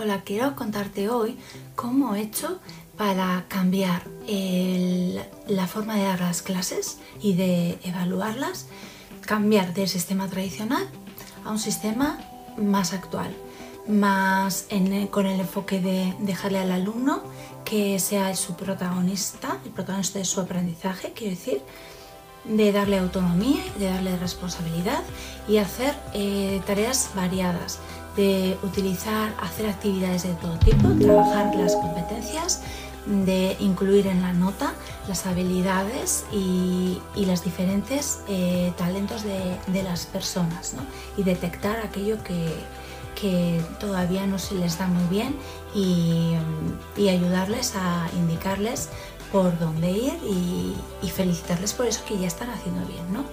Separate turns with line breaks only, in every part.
Hola, quiero contarte hoy cómo he hecho para cambiar la forma de dar las clases y de evaluarlas, cambiar del sistema tradicional a un sistema más actual, más con el enfoque de dejarle al alumno que sea su protagonista, el protagonista de su aprendizaje, quiero decir, de darle autonomía, de darle responsabilidad y hacer eh, tareas variadas, de utilizar, hacer actividades de todo tipo, trabajar las competencias, de incluir en la nota las habilidades y, y los diferentes eh, talentos de, las personas y detectar aquello que, que, todavía no se les da muy bien y, y ayudarles a indicarles por dónde ir y, y, felicitarles por eso que ya están haciendo bien. ¿no?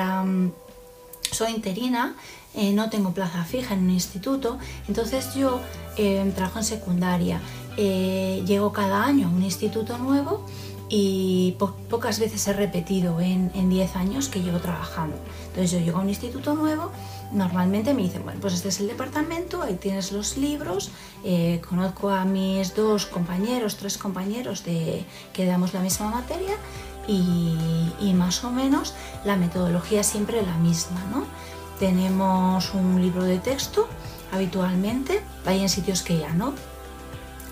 Para... Mm, soy interina, eh, no tengo plaza fija en un instituto, entonces yo eh, trabajo en secundaria, eh, llego cada año a un instituto nuevo y pocas veces he repetido en 10 años que llevo trabajando. Entonces yo llego a un instituto nuevo, normalmente me dicen, bueno, pues este es el departamento, ahí tienes los libros, conozco a mis dos compañeros, tres compañeros de, que damos la misma materia y, más o menos la metodología es siempre la misma. ¿no? Tenemos un libro de texto habitualmente, hay en sitios que ya no,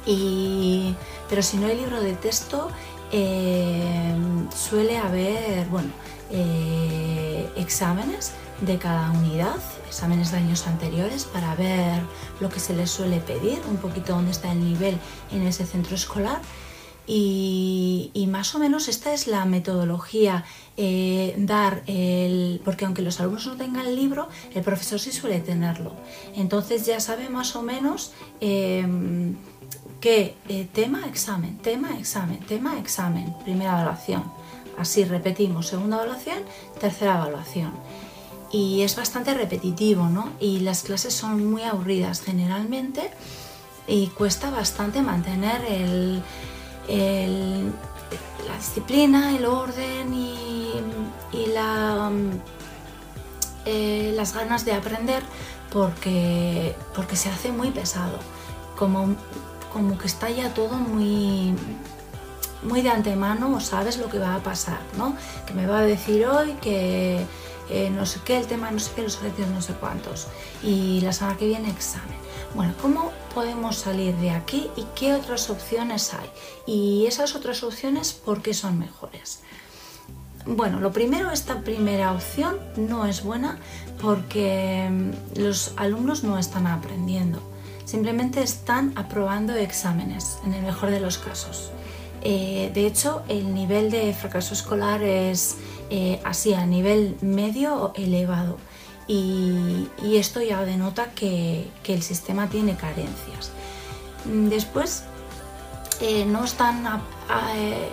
y, pero si no hay libro de texto eh, suele haber bueno, eh, exámenes de cada unidad, exámenes de años anteriores para ver lo que se les suele pedir, un poquito dónde está el nivel en ese centro escolar y, más o menos esta es la metodología, eh, dar el, porque aunque los alumnos no tengan el libro, el profesor sí suele tenerlo. Entonces ya sabe más o menos em, eh, tema, examen, tema, examen, tema, examen, primera evaluación. Así repetimos, segunda evaluación, tercera evaluación. Y es bastante repetitivo, ¿no? Y las clases son muy aburridas generalmente y cuesta bastante mantener el, la disciplina, el orden y, la, eh, las ganas de aprender porque, porque se hace muy pesado, como, como que está ya todo muy, muy de antemano, sabes lo que va a pasar, ¿no? Que me va a decir hoy que eh, no sé qué, el tema no sé qué, los ejercicios no sé cuántos, y la semana que viene examen. Bueno, ¿cómo podemos salir de aquí y qué otras opciones hay? Y esas otras opciones, ¿por qué son mejores? Bueno, lo primero, esta primera opción no es buena porque mm, los alumnos no están aprendiendo, simplemente están aprobando exámenes, en el mejor de los casos. Eh, de hecho, el nivel de fracaso escolar es eh, así a nivel medio elevado y, esto ya denota que, el sistema tiene carencias. Después, eh, no están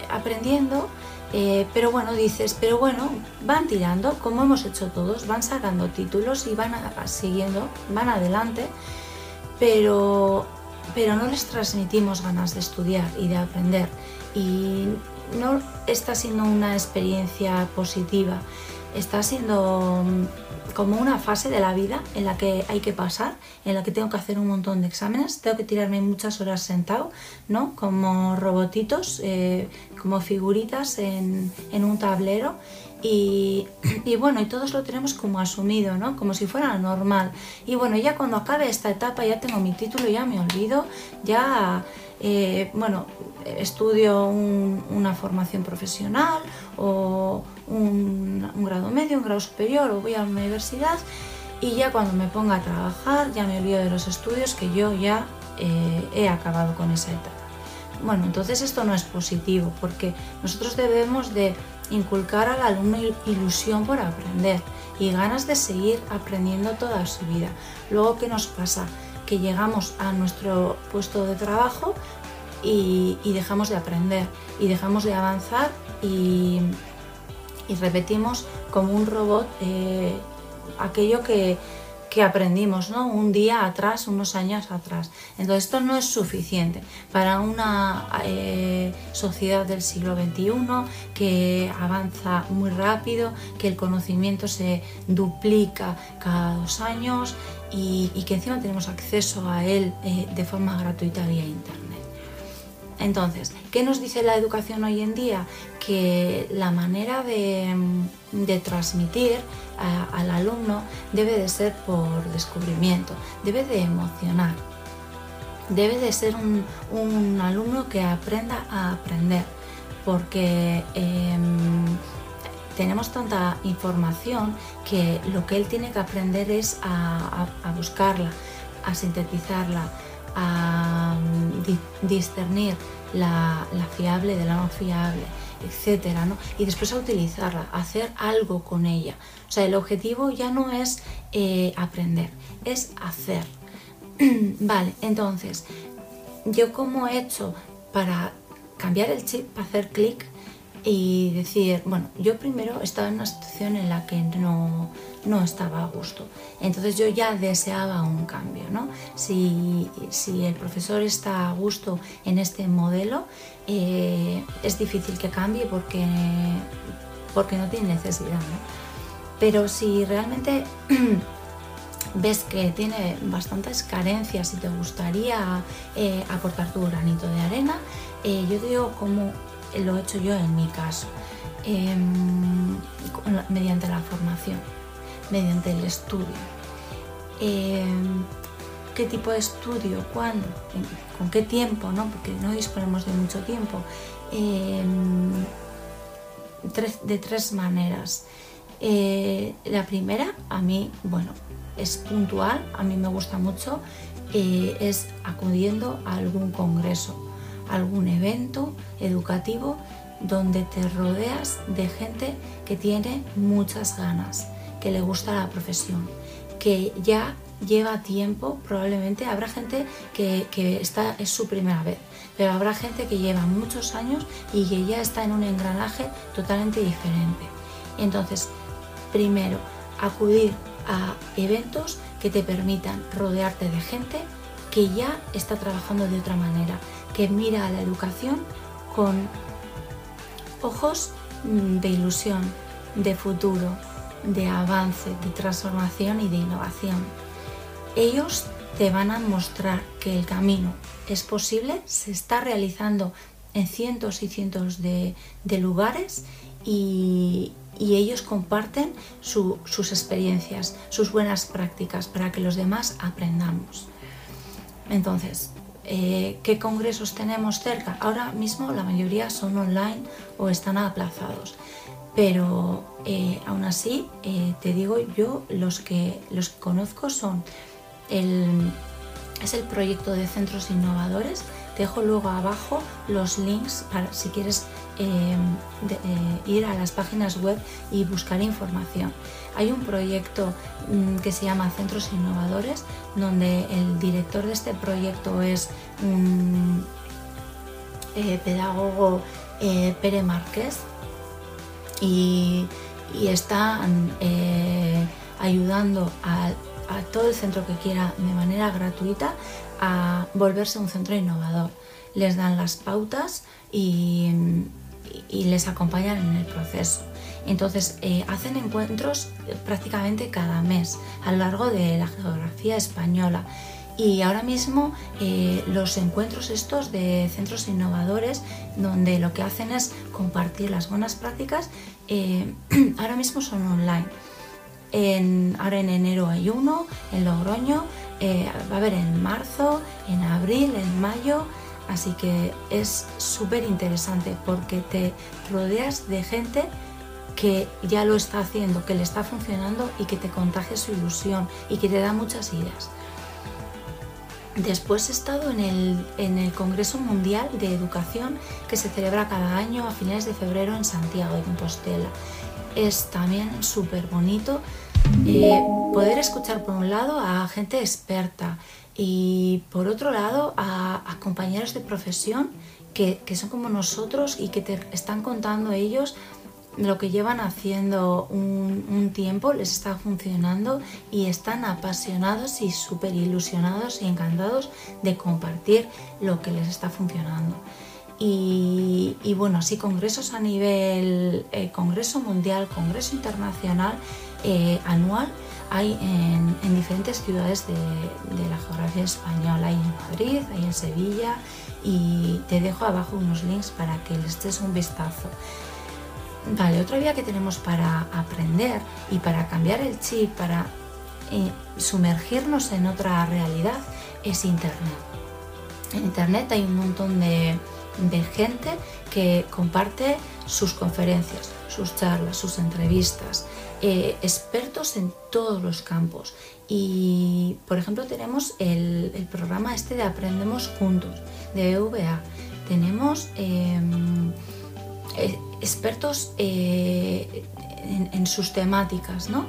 aprendiendo, pero bueno, dices, pero bueno, van tirando, como hemos hecho todos, van sacando títulos y van siguiendo, van adelante, pero pero no les transmitimos ganas de estudiar y de aprender y no está siendo una experiencia positiva, está siendo mm, como una fase de la vida en la que hay que pasar, en la que tengo que hacer un montón de exámenes, tengo que tirarme muchas horas sentado, ¿no? Como robotitos, eh, como figuritas en, un tablero y, y, bueno, y todos lo tenemos como asumido, ¿no? Como si fuera normal. Y bueno, ya cuando acabe esta etapa ya tengo mi título, ya me olvido, ya, eh, bueno, estudio una formación profesional o un, grado medio, un grado superior o voy a la universidad y ya cuando me ponga a trabajar ya me olvido de los estudios que yo ya eh, he acabado con esa etapa. Bueno, entonces esto no es positivo porque nosotros debemos de inculcar al alumno ilusión por aprender y ganas de seguir aprendiendo toda su vida. Luego, ¿qué nos pasa? Que llegamos a nuestro puesto de trabajo y, dejamos de aprender y dejamos de avanzar y, repetimos como un robot eh, aquello que, aprendimos, ¿no? Un día atrás, unos años atrás. Entonces esto no es suficiente para una eh, sociedad del siglo XXI que avanza muy rápido, que el conocimiento se duplica cada dos años y, que encima tenemos acceso a él eh, de forma gratuita vía Internet. Entonces, ¿qué nos dice la educación hoy en día? Que la manera de, transmitir al alumno debe de ser por descubrimiento, debe de emocionar, debe de ser un, alumno que aprenda a aprender, porque em, tenemos tanta información que lo que él tiene que aprender es a buscarla, a sintetizarla, a mm, discernir la, fiable de la no fiable, etcétera, ¿no? Y después a utilizarla, a hacer algo con ella. O sea, el objetivo ya no es eh, aprender, es hacer. vale, entonces, yo como he hecho para cambiar el chip, para hacer clic y decir, bueno, yo primero estaba en una situación en la que no, no estaba a gusto. Entonces yo ya deseaba un cambio. ¿no? Si, el profesor está a gusto en este modelo, eh, es difícil que cambie porque, porque no tiene necesidad. Pero si realmente ves que tiene bastantes carencias y te gustaría eh, aportar tu granito de arena, eh, yo digo como lo he hecho yo en mi caso, em, mediante la formación mediante el estudio. Em, ¿Qué tipo de estudio? ¿Cuándo? ¿Con qué tiempo? ¿no? Porque no disponemos de mucho tiempo. Em, de tres maneras. Eh, la primera, a mí, bueno, es puntual, a mí me gusta mucho, eh, es acudiendo a algún congreso, algún evento educativo donde te rodeas de gente que tiene muchas ganas, que le gusta la profesión, que ya lleva tiempo, probablemente habrá gente que, esta es su primera vez, pero habrá gente que lleva muchos años y que ya está en un engranaje totalmente diferente. Entonces, primero, acudir a eventos que te permitan rodearte de gente que ya está trabajando de otra manera, que mira a la educación con ojos mm, de ilusión, de futuro, de avance, de transformación y de innovación. Ellos te van a mostrar que el camino es posible, se está realizando en cientos y cientos de, lugares y, ellos comparten sus experiencias, sus buenas prácticas para que los demás aprendamos. Entonces, eh, ¿qué congresos tenemos cerca? Ahora mismo la mayoría son online o están aplazados pero eh, aún así eh, te digo yo los que los conozco son el, es el proyecto de centros innovadores te dejo luego abajo los links para si quieres eh, ir a las páginas web y buscar información. Hay un proyecto mm, que se llama Centros Innovadores, donde el director de este proyecto es un pedagogo Pere Márquez, y, están eh, ayudando a, todo el centro que quiera de manera gratuita a volverse un centro innovador. Les dan las pautas y, les acompañan en el proceso. Entonces eh, hacen encuentros prácticamente cada mes a lo largo de la geografía española y ahora mismo eh, los encuentros estos de centros innovadores, donde lo que hacen es compartir las buenas prácticas, eh, ahora mismo son online. ahora en enero hay uno, en Logroño, eh, va a haber en marzo, en abril, en mayo, así que es súper interesante porque te rodeas de gente que ya lo está haciendo, que le está funcionando y que te contagia su ilusión y que te da muchas ideas. Después he estado en el, Congreso Mundial de Educación que se celebra cada año a finales de febrero en Santiago de Compostela. Es también súper bonito poder escuchar por un lado a gente experta y por otro lado a, compañeros de profesión que, son como nosotros y que te están contando ellos lo que llevan haciendo un, tiempo les está funcionando y están apasionados y súper ilusionados y encantados de compartir lo que les está funcionando. Y, bueno, así congresos a nivel eh, Congreso Mundial, Congreso Internacional, eh, anual, hay en, diferentes ciudades de, la geografía española. Hay en Madrid, hay en Sevilla y te dejo abajo unos links para que les des un vistazo. Vale, otra vía que tenemos para aprender y para cambiar el chip, para eh, sumergirnos en otra realidad, es Internet. En Internet hay un montón de, gente que comparte sus conferencias, sus charlas, sus entrevistas, eh, expertos en todos los campos. Y, por ejemplo, tenemos el, programa este de Aprendemos Juntos, de VA. Tenemos... Em, eh, expertos eh, en, sus temáticas. ¿no?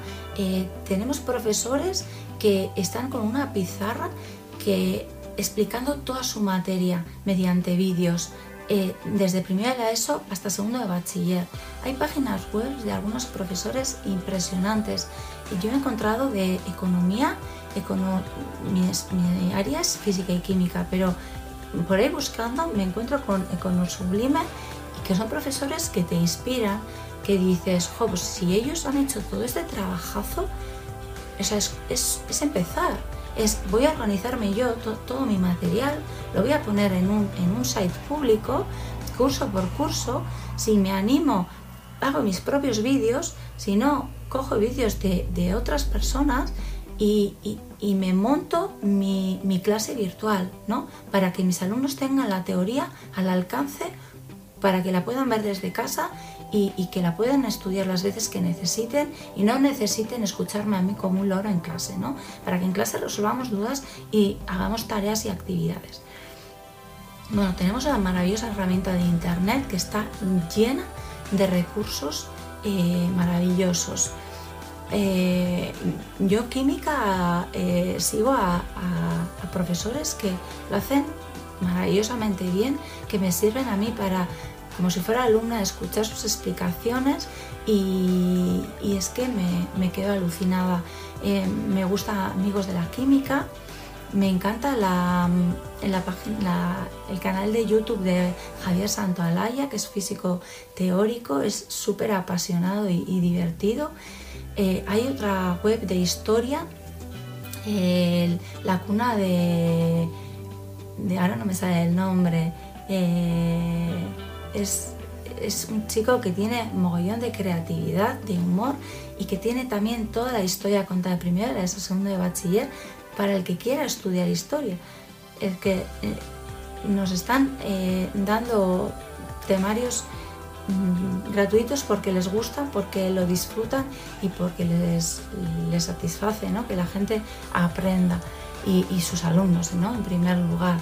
Tenemos profesores que están con una pizarra que explicando toda su materia mediante vídeos, desde primero de la ESO hasta segundo de bachiller. Hay páginas web de algunos profesores impresionantes. Yo he encontrado de economía, mi, área es física y química, pero por ahí buscando me encuentro con Econo Sublime que son profesores que te inspiran, que dices, jo, pues si ellos han hecho todo este trabajazo, es, empezar. Es, voy a organizarme yo todo mi material, lo voy a poner en un, en un site público, curso por curso. Si me animo, hago mis propios vídeos, si no, cojo vídeos de, otras personas y, me monto mi, mi, clase virtual, ¿no? Para que mis alumnos tengan la teoría al alcance para que la puedan ver desde casa y, que la puedan estudiar las veces que necesiten y no necesiten escucharme a mí como un loro en clase, ¿no? Para que en clase resolvamos dudas y hagamos tareas y actividades. Bueno, tenemos la maravillosa herramienta de Internet que está llena de recursos eh, maravillosos. Eh, yo química eh, sigo a, profesores que lo hacen maravillosamente bien, que me sirven a mí para, como si fuera alumna, escuchar sus explicaciones y, es que me, quedo alucinada. Eh, me gusta Amigos de la Química, me encanta la, la el canal de YouTube de Javier Santoalaya, que es físico teórico, es súper apasionado y, divertido. Eh, hay otra web de historia, la cuna de ahora no me sale el nombre, eh, es, un chico que tiene mogollón de creatividad, de humor y que tiene también toda la historia contada primero, de esa segundo de bachiller, para el que quiera estudiar historia. El que eh, nos están eh, dando temarios mm, gratuitos porque les gusta, porque lo disfrutan y porque les, les satisface ¿no? que la gente aprenda y, sus alumnos, ¿no? En primer lugar.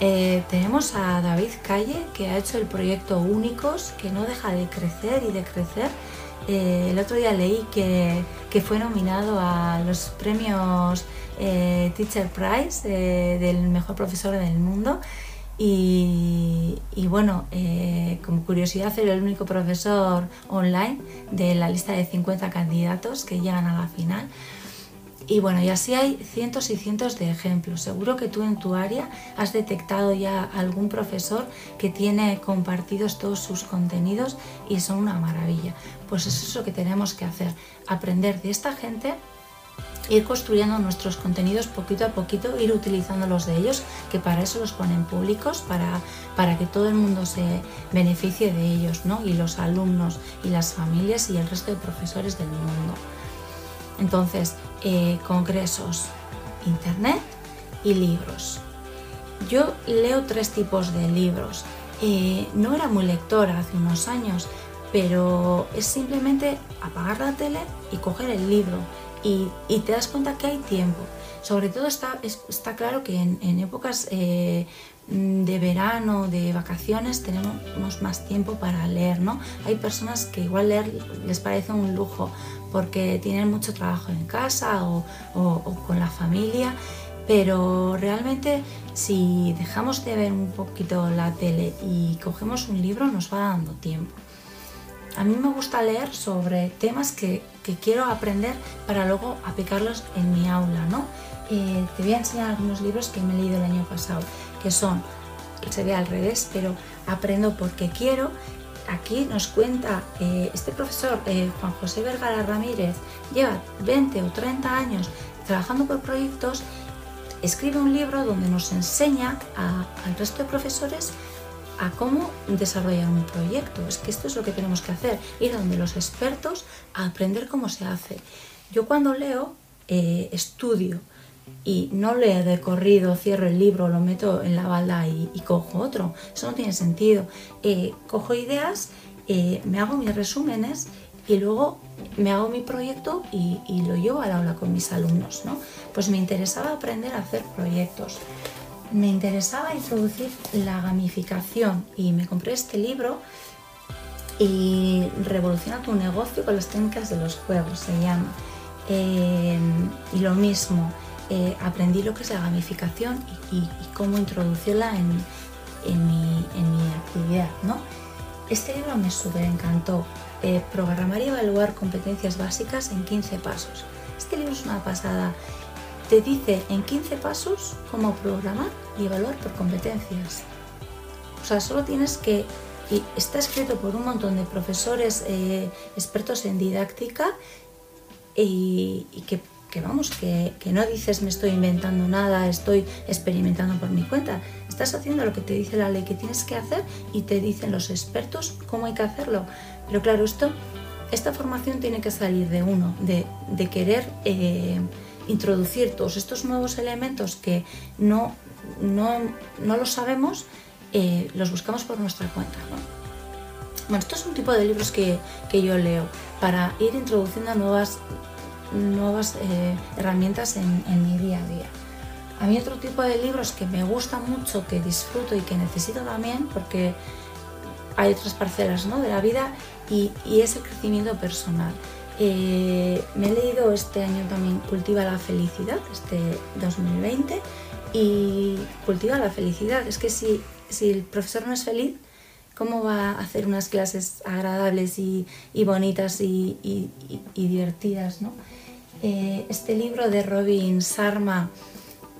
Eh, tenemos a David Calle, que ha hecho el proyecto Únicos, que no deja de crecer y de crecer. Eh, el otro día leí que, fue nominado a los premios eh, Teacher Prize del mejor profesor del mundo. Y, y bueno, como curiosidad, era el único profesor online de la lista de 50 candidatos que llegan a la final. Y bueno, y así hay cientos y cientos de ejemplos. Seguro que tú en tu área has detectado ya algún profesor que tiene compartidos todos sus contenidos y son una maravilla. Pues eso es lo que tenemos que hacer, aprender de esta gente ir construyendo nuestros contenidos poquito a poquito, ir utilizándolos de ellos, que para eso los ponen públicos, para, para que todo el mundo se beneficie de ellos, ¿no? Y los alumnos y las familias y el resto de profesores del mundo. Entonces, eh, congresos, internet y libros. Yo leo tres tipos de libros. Eh, no era muy lectora hace unos años, pero es simplemente apagar la tele y coger el libro y, te das cuenta que hay tiempo. Sobre todo está, está claro que en, épocas eh, de verano, de vacaciones, tenemos más tiempo para leer, ¿no? Hay personas que igual leer les parece un lujo, porque tienen mucho trabajo en casa o, con la familia, pero realmente si dejamos de ver un poquito la tele y cogemos un libro nos va dando tiempo. a mí me gusta leer sobre temas que, quiero aprender para luego aplicarlos en mi aula, ¿no? Eh, te voy a enseñar algunos libros que me he leído el año pasado, que son, se ve al revés, pero aprendo porque quiero. Aquí nos cuenta eh, este profesor, eh, Juan José Vergara Ramírez, lleva 20 o 30 años trabajando por proyectos, escribe un libro donde nos enseña al resto de profesores a cómo desarrollar un proyecto. Es que esto es lo que tenemos que hacer, ir a donde los expertos a aprender cómo se hace. Yo cuando leo, eh, estudio y no leo de corrido, cierro el libro, lo meto en la balda y, cojo otro. Eso no tiene sentido. Eh, cojo ideas, eh, me hago mis resúmenes y luego me hago mi proyecto y, y, lo llevo al aula con mis alumnos. ¿no? Pues me interesaba aprender a hacer proyectos me interesaba introducir la gamificación y me compré este libro y revoluciona tu negocio con las técnicas de los juegos, se llama. Em, y lo mismo, eh, aprendí lo que es la gamificación y, cómo introducirla en, mi, actividad. ¿no? Este libro me súper encantó. Eh, programar y evaluar competencias básicas en 15 pasos. Este libro es una pasada te dice en 15 pasos cómo programar y evaluar por competencias. O sea, solo tienes que... Y está escrito por un montón de profesores eh, expertos en didáctica y, que, vamos, que, no dices me estoy inventando nada, estoy experimentando por mi cuenta. Estás haciendo lo que te dice la ley que tienes que hacer y te dicen los expertos cómo hay que hacerlo. Pero claro, esto, esta formación tiene que salir de uno, de, querer... Eh, introducir todos estos nuevos elementos que no, no, no lo sabemos, eh, los buscamos por nuestra cuenta. Bueno, esto es un tipo de libros que, que yo leo para ir introduciendo nuevas, nuevas eh, herramientas en, en, mi día a día. A mí otro tipo de libros que me gusta mucho, que disfruto y que necesito también, porque hay otras parcelas ¿no? de la vida, y, y es el crecimiento personal. Eh, me he leído este año también Cultiva la Felicidad, este 2020, y Cultiva la Felicidad. Es que si, si el profesor no es feliz, ¿cómo va a hacer unas clases agradables y, bonitas y, divertidas? ¿no? Eh, este libro de Robin Sarma,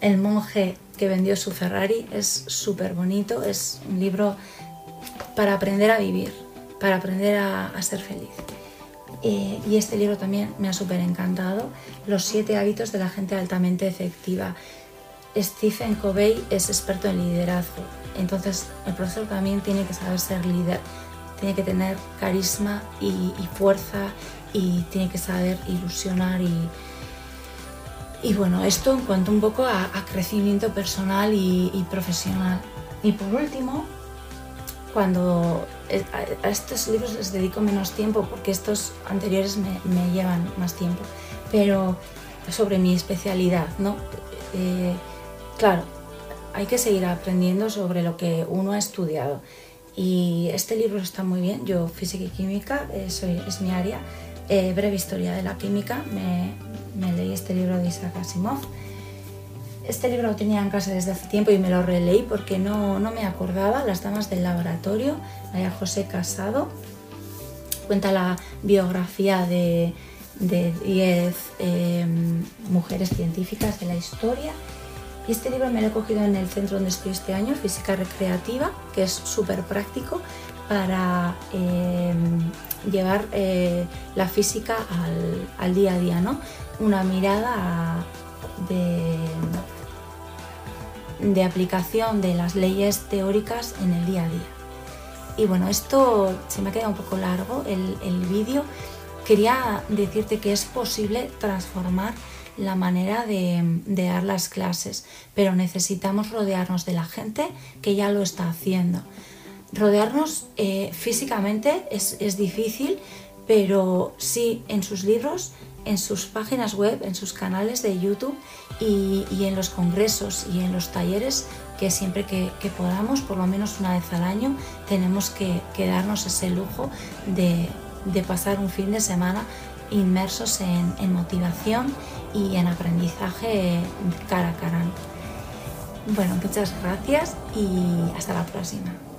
El monje que vendió su Ferrari, es súper bonito, es un libro para aprender a vivir, para aprender a ser feliz. Eh, y este libro también me ha súper encantado, Los siete hábitos de la gente altamente efectiva. Stephen Covey es experto en liderazgo, entonces el profesor también tiene que saber ser líder, tiene que tener carisma y, fuerza y tiene que saber ilusionar y, y bueno, esto en cuanto un poco a, crecimiento personal y profesional. Y por último, cuando eh, a estos libros les dedico menos tiempo porque estos anteriores me, llevan más tiempo, pero sobre mi especialidad, ¿no? Eh, claro, hay que seguir aprendiendo sobre lo que uno ha estudiado. Y este libro está muy bien, yo física y química, eh, es mi área, breve historia de la química, me, me leí este libro de Isaac Asimov este libro lo tenía en casa desde hace tiempo y me lo releí porque no, me acordaba. Las damas del laboratorio, María José Casado. Cuenta la biografía de 10 em, mujeres científicas de la historia. Y este libro me lo he cogido en el centro donde estoy este año, Física Recreativa, que es súper práctico para em, llevar eh, la física al, día a día, ¿no? Una mirada de, de aplicación de las leyes teóricas en el día a día. Y bueno, esto se me ha quedado un poco largo el, el vídeo. Quería decirte que es posible transformar la manera de, de, dar las clases, pero necesitamos rodearnos de la gente que ya lo está haciendo. Rodearnos eh, físicamente es, es difícil, pero sí en sus libros en sus páginas web, en sus canales de YouTube y, en los congresos y en los talleres que siempre que, podamos, por lo menos una vez al año, tenemos que, darnos ese lujo de, pasar un fin de semana inmersos en, motivación y en aprendizaje cara a cara. Bueno, muchas gracias y hasta la próxima.